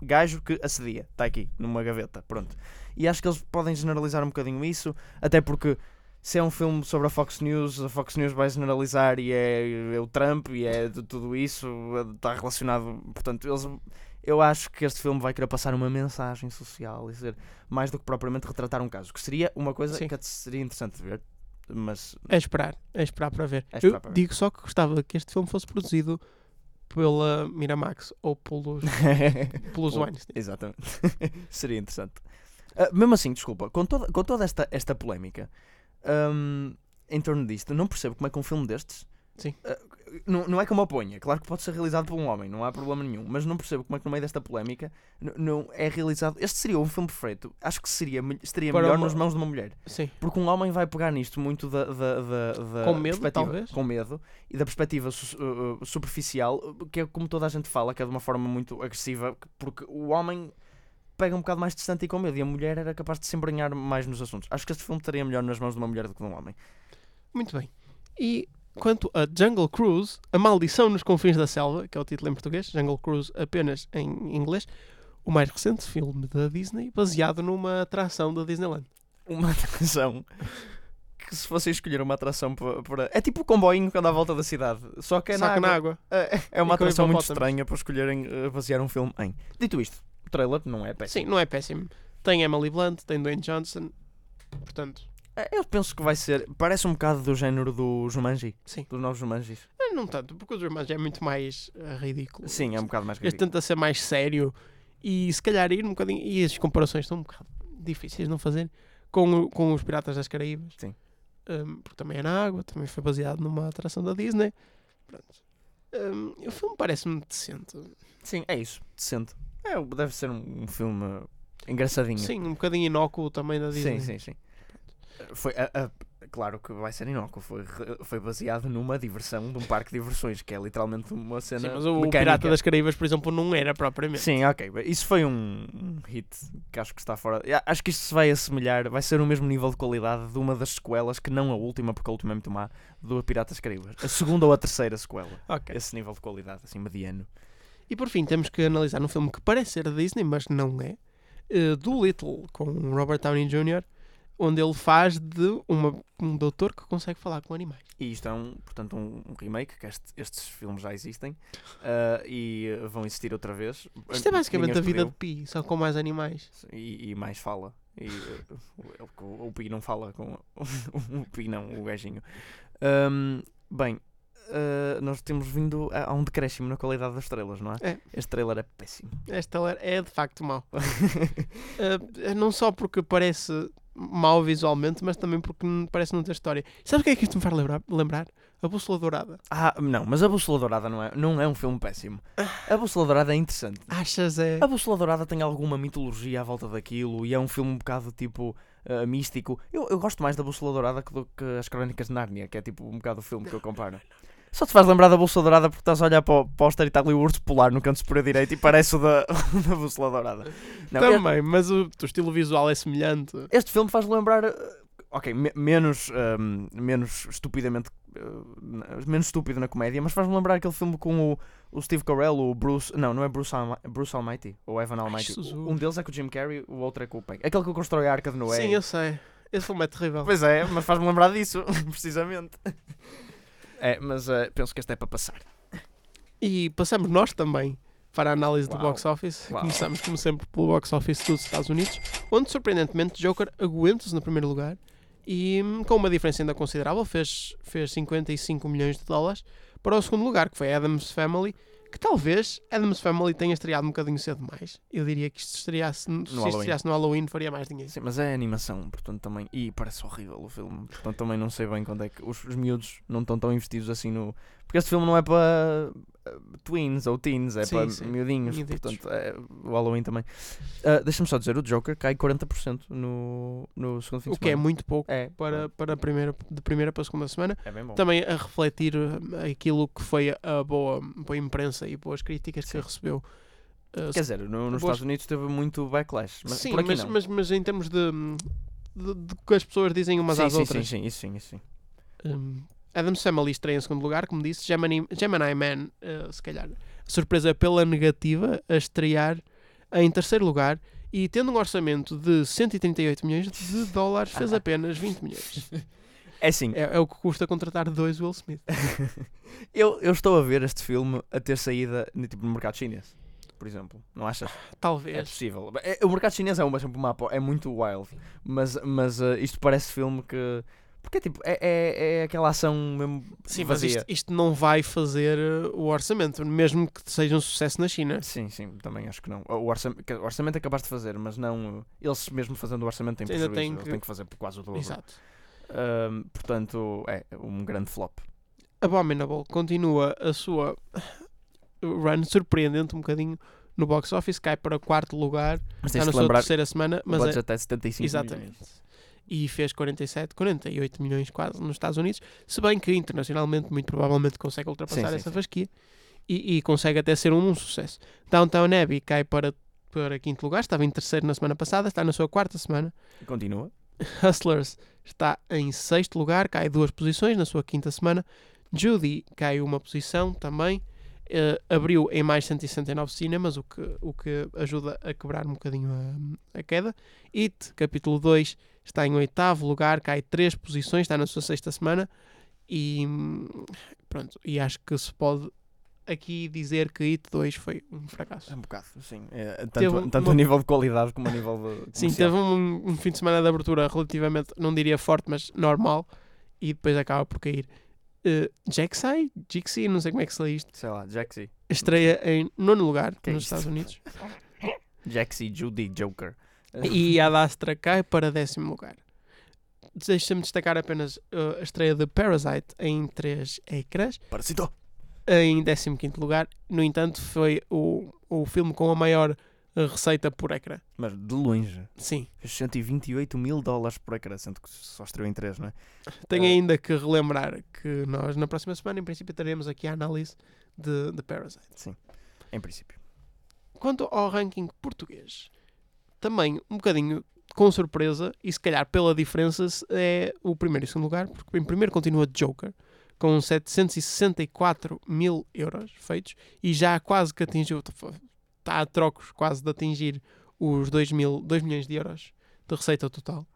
gajo que assedia, está aqui, numa gaveta, pronto. E acho que eles podem generalizar um bocadinho isso, até porque se é um filme sobre a Fox News, a Fox News vai generalizar e é, é o Trump e é de tudo isso, está relacionado. Portanto, eles, eu acho que este filme vai querer passar uma mensagem social e ser mais do que propriamente retratar um caso, que seria uma coisa Sim. que seria interessante de ver, mas É esperar, é esperar para ver. É esperar Eu para ver. digo só que gostava que este filme fosse produzido pela Miramax ou pelos, pelos Pelo- Weinstein. Exatamente. Seria interessante. Ah, mesmo assim, desculpa, com toda, com toda esta, esta polémica hum, em torno disto, não percebo como é que um filme destes. Sim. ah, não, não é como oponha, claro que pode ser realizado por um homem, não há problema nenhum, mas não percebo como é que no meio desta polémica não é realizado. Este seria um filme perfeito, acho que seria, me- estaria Para melhor uma- nas mãos de uma mulher. Sim. Porque um homem vai pegar nisto muito da, da, da, da Com medo, perspectiva, talvez? com medo e da perspectiva uh, uh, superficial, uh, que é como toda a gente fala, que é de uma forma muito agressiva, porque o homem pega um bocado mais distante e com medo, e a mulher era capaz de se embranhar mais nos assuntos. Acho que este filme estaria melhor nas mãos de uma mulher do que de um homem. Muito bem. E quanto a Jungle Cruise, A Maldição nos Confins da Selva, que é o título em português, Jungle Cruise apenas em inglês, o mais recente filme da Disney, baseado numa atração da Disneyland. Uma atração que se fosse escolher uma atração para, É tipo o comboinho que anda à volta da cidade, só que é na água. na água. É, é uma E atração muito estranha para escolherem uh, basear um filme em. Dito isto, o trailer não é péssimo. Sim, não é péssimo. Tem Emily Blunt, tem Dwayne Johnson, portanto, É, Eu penso que vai ser. Parece um bocado do género do Jumanji. Sim. Dos novos Jumanjis. eh, não tanto, porque os irmãos é muito mais eh, ridículo. Sim, é um bocado mais Este ridículo. tenta ser mais sério e se calhar ir um bocadinho. E as comparações estão um bocado difíceis de não fazer. com, o- com os Piratas das Caraíbas. Sim. Um, porque também é na água, também foi baseado numa atração da Disney. Pronto. Um, o filme parece-me decente. Sim, é isso. Decente. É, deve ser um, um filme engraçadinho. Sim, um bocadinho inócuo também da Disney. sim, sim. sim. Foi, a- a- claro que vai ser inócuo. Foi, foi baseado numa diversão de um parque de diversões, que é literalmente uma cena. Sim, mas o mecânica. Pirata das Caraíbas, por exemplo, não era propriamente. Sim, ok. Isso foi um, um hit que acho que está fora. Acho que isto se vai assemelhar, vai ser o mesmo nível de qualidade de uma das sequelas, que não a última, porque a última é muito má, do Piratas Caraíbas. A segunda ou a terceira sequela. Ok. Esse nível de qualidade, assim, mediano. E por fim, temos que analisar um filme que parece ser da Disney, mas não é. Uh, Doolittle, com Robert Downey Jr., onde ele faz de uma, um doutor que consegue falar com animais. E isto é, um, portanto, um um remake, que este- estes filmes já existem ah, e uh, vão existir outra vez. Isto é basicamente a vida de. Pi, só com mais animais. E, e mais fala. E, uh, o, o, o Pi não fala com. o Pi não, o gajinho. Ahm, bem, uh, nós temos vindo a, a um decréscimo na qualidade das estrelas, não é? É. Este trailer é péssimo. Esta é de facto mau. Uh, não só porque parece mau visualmente, mas também porque parece não ter história. Sabe o que é que isto me faz lembrar? lembrar? A Bússola Dourada. ah, não, mas a Bússola Dourada não é, não é um filme péssimo. A Bússola Dourada é interessante. Achas é? A Bússola Dourada tem alguma mitologia à volta daquilo e é um filme um bocado tipo uh, místico. Eu, eu gosto mais da Bússola Dourada que do que as Crónicas de Nárnia, que é tipo um bocado o filme que eu comparo. Só te faz lembrar da Bússola Dourada porque estás a olhar para o póster e está ali o urso polar no canto superior direito e parece o da, da Bússola Dourada. Não, Também, mas o, o estilo visual é semelhante. este filme faz lembrar. uh, Ok, me- menos, um, menos estupidamente. uh, menos estúpido na comédia, mas faz-me lembrar aquele filme com o, o Steve Carell, o Bruce. Não, não é Bruce, Almi- Bruce Almighty ou Evan Almighty. Jesus. Um deles é com o Jim Carrey, o outro é com o Peg. Aquele que constrói a arca de Noé. Sim, eu sei. Esse filme é terrível. Pois é, mas faz-me lembrar disso, precisamente. É, mas uh, penso que este é para passar. E passamos nós também para a análise do Uau. box office. Uau. Começamos, como sempre, pelo box office dos Estados Unidos, onde, surpreendentemente, Joker aguenta-se no primeiro lugar e hum, com uma diferença ainda considerável, fez, fez 55 milhões de dólares para o segundo lugar, que foi Adams Family, que talvez Adams Family tenha estreado um bocadinho cedo demais. Eu diria que isto estreasse, se isto Halloween. estreasse no Halloween faria mais dinheiro. Sim, mas é animação, portanto também. E parece horrível o filme. Portanto também não sei bem quando é que. Os, os miúdos não estão tão investidos assim no. Porque este filme não é para uh, tweens ou teens, é Sim, para sim. miudinhos. Miuditos. Portanto, é, o Halloween também. Uh, Deixa-me só dizer: o Joker cai 40% no, no segundo fim de O que é semana. muito pouco É, para, para a primeira, de primeira para a segunda semana. é bem bom. também a refletir eh, aquilo que foi a boa, boa imprensa e boas críticas que Sim. recebeu. Eh, Quer dizer, no- nos boas- Estados Unidos teve muito backlash. Mas sim, mas, mas, mas em termos de, de, de que as pessoas dizem umas às outras. Sim, sim, isso sim, isso sim. Um, Adam's Family estreia em segundo lugar, como disse. Gemini, Gemini Man, eh, se calhar, surpresa pela negativa, a estrear em terceiro lugar. E tendo um orçamento de 138 milhões de dólares, fez apenas 20 milhões. É assim, É, é o que custa contratar dois Will Smith. eu, eu estou a ver este filme a ter saída no, tipo, no mercado chinês, por exemplo. Não achas? É Talvez. possível. É- o mercado chinês é uma, apo- é muito wild, mas, mas uh, isto parece filme que. Porque é tipo, é, é, é aquela ação mesmo Sim, mas vazia. isto, isto não vai fazer uh, o orçamento, mesmo que seja um sucesso na China. Sim, sim, também acho que não. O orçamento, o orçamento é capaz de fazer, mas não. uh, Eles mesmo fazendo o orçamento têm Ainda prejuízo. tem Eles que- têm que fazer por quase o dobro. Exato. Um, portanto, é um grande flop. Abominable continua a sua run surpreendente um bocadinho no box office, cai para quarto lugar, Mas está na sua lembrar terceira semana, o mas é, é 75 exatamente. milhões. E fez 47, 48 milhões quase nos Estados Unidos, se bem que internacionalmente muito provavelmente consegue ultrapassar Sim, essa sim. fasquia e, e consegue até ser um, um sucesso. Downtown Abbey cai para, para quinto lugar, estava em terceiro na semana passada, está na sua quarta semana. Continua. Hustlers está em sexto lugar, cai duas posições na sua quinta semana. Judy cai uma posição também. Eh, abriu em mais 169 cinemas, o que, o que ajuda a quebrar um bocadinho a, a queda. It, capítulo 2, está em oitavo lugar, cai três posições, está na sua sexta semana. E pronto, e acho que se pode aqui dizer que It 2 foi um fracasso. É um bocado, sim. É, tanto um- tanto uma- a nível de qualidade como a nível de. Sim, teve um, um fim de semana de abertura relativamente, não diria forte, mas normal, e depois acaba por cair. Uh, Jaxai, Jixi, não sei como é que se lê isto, Sei lá, Jaxi. estreia em nono lugar Que é nos isto? Estados Unidos. Jaxi, Judy, Joker. e a Dastra cai para décimo lugar. Deixa-me destacar apenas uh, a estreia de Parasite em três ecrãs, Parasito! em 15 lugar. No entanto, foi o, o filme com a maior uh, receita por ecrã. Mas de longe. Sim. Fez 128 mil dólares por ecrã, sendo que só estreou em 3, não é? Tenho Uh, ainda que relembrar que nós, na próxima semana, em princípio, teremos aqui a análise de, de Parasite. Em princípio. Quanto ao ranking português, também um bocadinho com surpresa, e se calhar pela diferença, é o primeiro e segundo lugar, porque em primeiro continua Joker, com 764 mil euros feitos, e já quase que atingiu, está a trocos quase de atingir os 2, mil, 2 milhões de euros de receita total.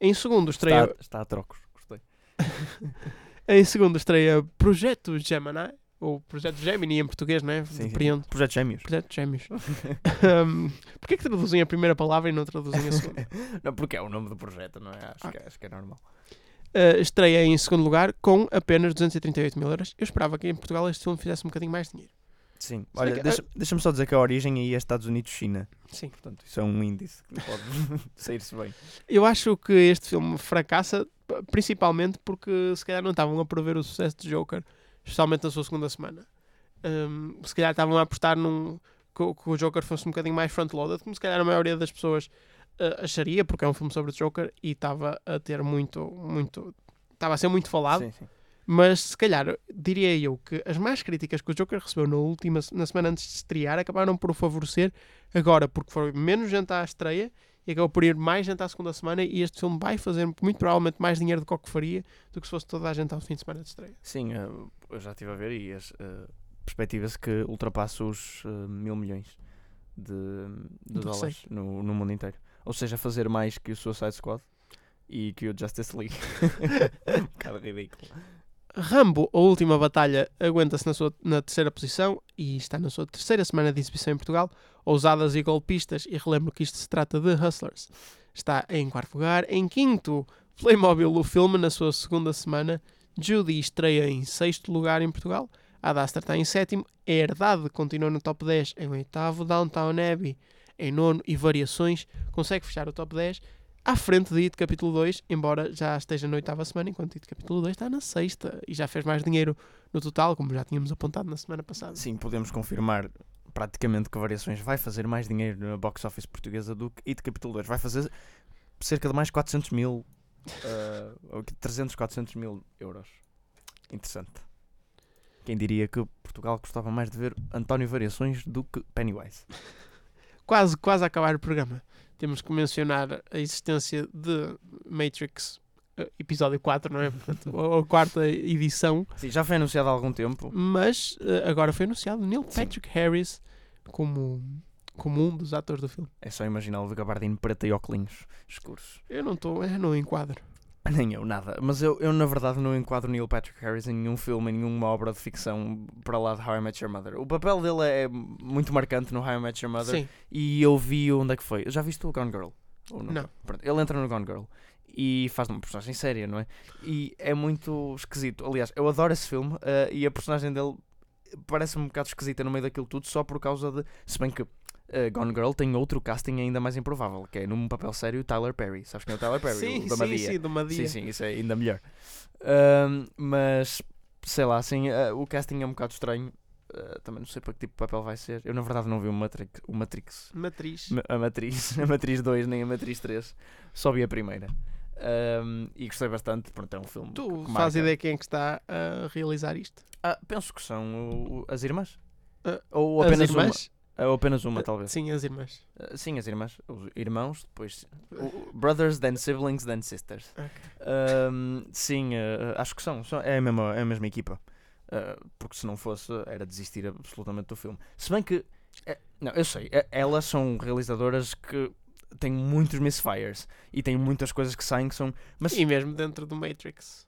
Em segundo estreia, Está, está a trocos. Gostei. em segundo estreia Projeto Gemini, ou Projeto Gemini em português, não é? Sim, sim. Projeto Gêmeos. Projeto Gêmeos. um, Porquê que traduzem a primeira palavra e não traduzem a segunda? não, porque é o nome do projeto, não é? Acho, Ah. que, acho que é normal. Uh, estreia em segundo lugar com apenas 238 mil euros. Eu esperava que em Portugal este filme fizesse um bocadinho mais dinheiro. Sim. Será Olha, que- deixa- deixa-me só dizer que a origem aí é Estados Unidos-China. Sim. Portanto, isso é um índice que pode sair-se bem. Eu acho que este filme fracassa principalmente porque se calhar não estavam a prever o sucesso de Joker, especialmente na sua segunda semana. Um, se calhar estavam a apostar num, que, o- que o Joker fosse um bocadinho mais front-loaded, como se calhar a maioria das pessoas uh, acharia, porque é um filme sobre o Joker e estava a ter muito, muito. Estava a ser muito falado. Sim, sim. Mas se calhar diria eu que as más críticas que o Joker recebeu na última na semana antes de estrear acabaram por o favorecer agora, porque foi menos gente à estreia e acabou por ir mais gente à segunda semana e este filme vai fazer muito provavelmente mais dinheiro do que o que faria do que se fosse toda a gente ao fim de semana de estreia. Sim, eh, eu já estive a ver e as eh, perspectivas que ultrapassa os eh, mil milhões de, de De dólares no, no mundo inteiro. Ou seja, fazer mais que o Suicide Squad e que o Justice League. um bocado ridículo. Rambo, a última batalha, aguenta-se na, sua- na terceira posição e está na sua terceira semana de exibição em Portugal. Ousadas e golpistas, e relembro que isto se trata de Hustlers. Está em quarto lugar. Em quinto, Playmobil, o filme, na sua segunda semana. Judy estreia em sexto lugar em Portugal. A Dastar está em sétimo. Herdade continua no top 10 em oitavo. Downtown Abbey em nono. E Variações consegue fechar o top 10 à frente de It Capítulo 2, embora já esteja na oitava semana, enquanto It Capítulo 2 está na sexta e já fez mais dinheiro no total, como já tínhamos apontado na semana passada. Sim, podemos confirmar praticamente que Variações vai fazer mais dinheiro na box office portuguesa do que It Capítulo 2. Vai fazer cerca de mais 400 mil, que 300, 400 mil euros. Interessante. Quem diria que Portugal gostava mais de ver António Variações do que Pennywise? Quase, quase a acabar o programa. Temos que mencionar a existência de Matrix eh, episódio 4, não é? Portanto, a, a quarta edição, Sim, já foi anunciado há algum tempo. mas eh, agora foi anunciado Neil Sim. Patrick Harris como, como um dos atores do filme. É só imaginá-lo de gabardino preta e óculos escuros. Eu não estou, eu não enquadro. Nem eu, nada. Mas eu, eu, na verdade, não enquadro Neil Patrick Harris em nenhum filme, em nenhuma obra de ficção para lá de How I Met Your Mother. O papel dele é muito marcante no How I Met Your Mother. Sim, E eu vi onde é que foi. Eu já viste o Gone Girl? Ou Não. Pronto, ele entra no Gone Girl e faz uma personagem séria, não é? E é muito esquisito. Aliás, eu adoro esse filme eh, e a personagem dele parece-me um bocado esquisita no meio daquilo tudo só por causa de. Se bem que eh, Gone Girl tem outro casting ainda mais improvável, que é num papel sério o Tyler Perry. Sabes quem é o Tyler Perry? sim, o sim, Madia. sim, do Madia. Sim, sim, isso é ainda melhor. Ahm, mas, sei lá, assim, ah, o casting é um bocado estranho. Ah, também não sei para que tipo de papel vai ser. Eu, na verdade, não vi o Matrix, o Matrix Matriz. Ma- a Matriz, a Matriz 2, nem a Matriz 3. Só vi a primeira. Ahm, e gostei bastante. Pronto, é um filme. Tu que fazes marca. ideia quem é que está a realizar isto? Ah, penso que são o- o- as irmãs. Ah, ou As apenas irmãs? uma. Ou apenas uma, Ah, talvez. Sim, as irmãs. Ah, sim, as irmãs. Os irmãos, depois. Brothers, then siblings, then sisters. Ok. Ahm, sim, ah, acho que são. são- é, a mesma, é a mesma equipa. Ah, porque se não fosse, era desistir absolutamente do filme. Se bem que. é- não, eu sei. é- elas são realizadoras que têm muitos misfires. E têm muitas coisas que saem que são. Mas E mesmo dentro do Matrix.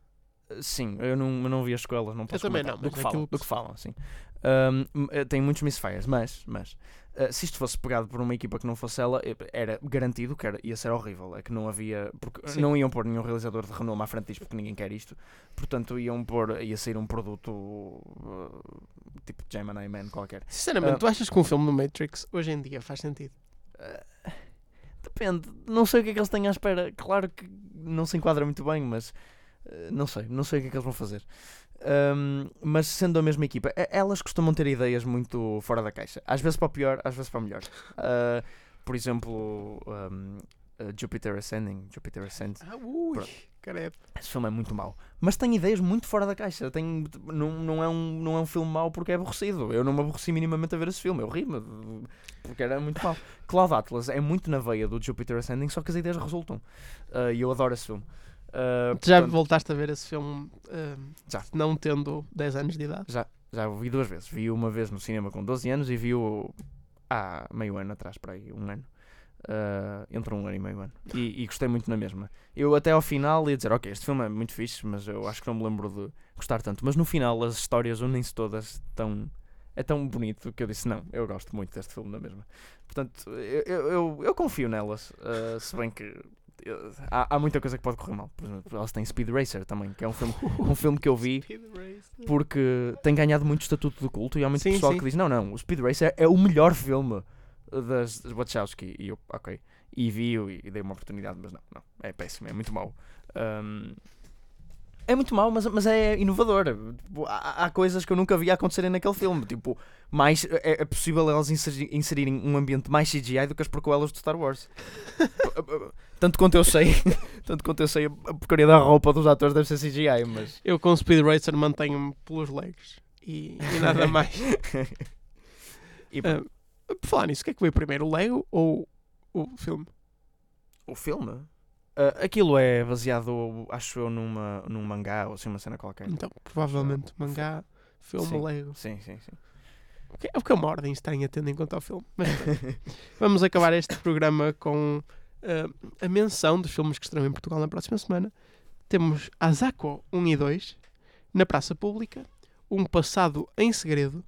Sim, eu não, eu não vi as escolas, não posso também comentar. não, do que falam, aquilo do que- que falam, sim. Ahm, m- eh, tem muitos misfires, mas, mas eh, se isto fosse pegado por uma equipa que não fosse ela, eh, era garantido que era, ia ser horrível. É que não havia. Porque Sim. não iam pôr nenhum realizador de renome à frente disto porque ninguém quer isto. Portanto, iam pôr. ia sair um produto eh, tipo Gemini Man qualquer. Sinceramente, Ah. tu achas que um filme do Matrix hoje em dia faz sentido? Depende. Não sei o que é que eles têm à espera. Claro que não se enquadra muito bem, mas não sei. Não sei o que é que eles vão fazer. Um, mas sendo a mesma equipa, elas costumam ter ideias muito fora da caixa. Às vezes para o pior, às vezes para o melhor. Uh, por exemplo, um, uh, Jupiter Ascending. Jupiter Ascends. Ah, ui, credo. Esse filme é muito mau. Mas tem ideias muito fora da caixa. Tem, não, não, é um, não é um filme mau porque é aborrecido. Eu não me aborreci minimamente a ver esse filme. Eu ri-me porque era muito mau. Cloud Atlas é muito na veia do Jupiter Ascending, só que as ideias resultam. Uh, E eu adoro esse filme. Uh, Tu já portanto, voltaste a ver esse filme ahm, Já. não tendo 10 anos de idade? já, já o vi duas vezes. Vi uma vez no cinema com 12 anos e vi-o há meio ano atrás, para aí, um ano. Uh, entre um ano e meio ano. E, e gostei muito na mesma. Eu até ao final ia dizer, ok, este filme é muito fixe, mas eu acho que não me lembro de gostar tanto. Mas no final as histórias unem-se todas tão. É tão bonito que eu disse, não, eu gosto muito deste filme na mesma. Portanto, eu, eu, eu, eu confio nelas, uh, se bem que há, há muita coisa que pode correr mal. Por exemplo, elas têm Speed Racer também, que é um filme, um filme que eu vi porque tem ganhado muito estatuto de culto e há muito Sim, pessoal sim. que diz: não, não, o Speed Racer é o melhor filme das, das Wachowski. E eu, ok. E vi-o e, e dei uma oportunidade, mas não, não, é péssimo, é muito mau. Um, é muito mau, mas, mas é inovador. Tipo, Há, há coisas que eu nunca vi acontecerem naquele filme. Tipo, mais, é, é possível elas inseri- inserirem um ambiente mais CGI do que as prequelas do Star Wars. tanto quanto eu sei, tanto quanto eu sei, a porcaria da roupa dos atores deve ser CGI, mas. Eu com Speed Racer mantenho-me pelos legs e, e nada mais. E, Ah, por falar nisso, o que é que veio primeiro, o Lego ou o filme? O filme? Ah, aquilo é baseado, acho eu, numa, num mangá ou assim, uma cena qualquer. Então, provavelmente, mangá, filme, Sim. Lego. Sim, sim, sim. O que é o que é uma ordem estranha tendo em conta o filme. Mas vamos acabar este programa com ah, a menção dos filmes que estarão em Portugal na próxima semana. Temos Azako 1 e 2, na Praça Pública, Um Passado em Segredo,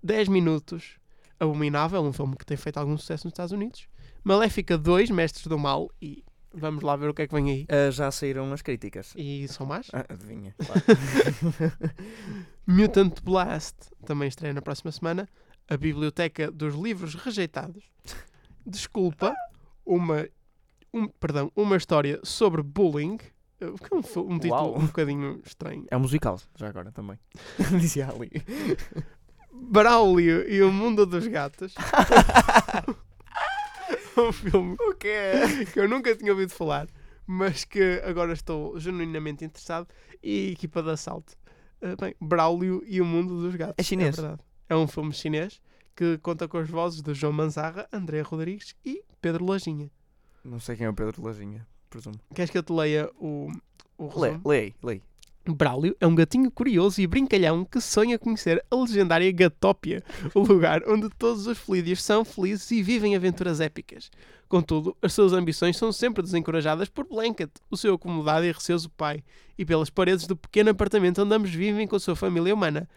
10 Minutos, Abominável, um filme que tem feito algum sucesso nos Estados Unidos, Maléfica 2, Mestres do Mal, e vamos lá ver o que é que vem aí. Ah, já saíram as críticas. E são mais. Ah, adivinha. claro. Mutant Blast também estreia na próxima semana. A Biblioteca dos Livros Rejeitados. Desculpa, uma, um, perdão, uma história sobre bullying. Uh, que é um, um título Uau. um bocadinho estranho. é um musical, já agora também. Dizia ali. Braulio e o Mundo dos Gatos. um filme O que eu nunca tinha ouvido falar, mas que agora estou genuinamente interessado. E equipa de assalto. Uh, bem, Braulio e o Mundo dos Gatos. É chinês. verdade. É um filme chinês que conta com as vozes de João Manzarra, André Rodrigues e Pedro Lajinha. Não sei quem é o Pedro Lajinha, presumo. Queres que eu te leia o, o resumo? lê. Braulio é um gatinho curioso e brincalhão que sonha conhecer a legendária Gatópia, o lugar onde todos os felídeos são felizes e vivem aventuras épicas. Contudo, as suas ambições são sempre desencorajadas por Blanket, o seu acomodado e receoso pai, e pelas paredes do pequeno apartamento onde ambos vivem com a sua família humana.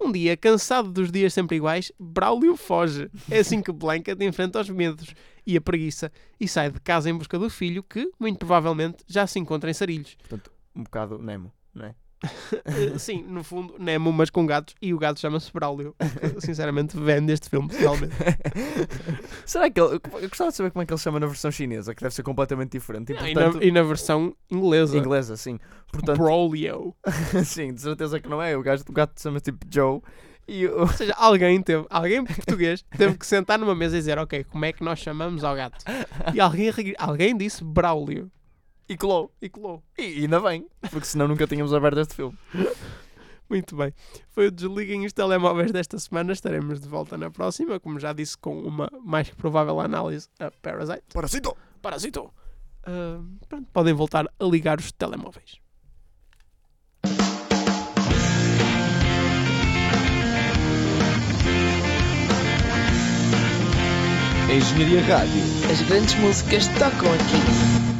Um dia, cansado dos dias sempre iguais, Braulio foge. É assim que Blanket enfrenta os medos e a preguiça e sai de casa em busca do filho que, muito provavelmente, já se encontra em Sarilhos. Portanto, um bocado Nemo, não é? Uh, sim, no fundo, Nemo, mas com gatos, e o gato chama-se Braulio. que, sinceramente, vende este filme, finalmente. Será que ele. Eu gostava de saber como é que ele chama na versão chinesa, que deve ser completamente diferente. E, e, na, portanto, e na versão inglesa, inglesa, sim. Portanto, Braulio. sim, de certeza que não é. O, gajo, o gato chama tipo Joe. E o- Ou seja, alguém teve, alguém português teve que sentar numa mesa e dizer, ok, como é que nós chamamos ao gato? E alguém, alguém disse Braulio. E colou. E colou. E ainda bem, porque senão nunca tínhamos aberto este filme. Muito bem. Foi o Desliguem os Telemóveis desta semana. Estaremos de volta na próxima, como já disse, com uma mais que provável análise a Parasite. Parasito! Parasito. Ah, pronto, podem voltar a ligar os telemóveis. Engenharia Rádio. As grandes músicas tocam aqui.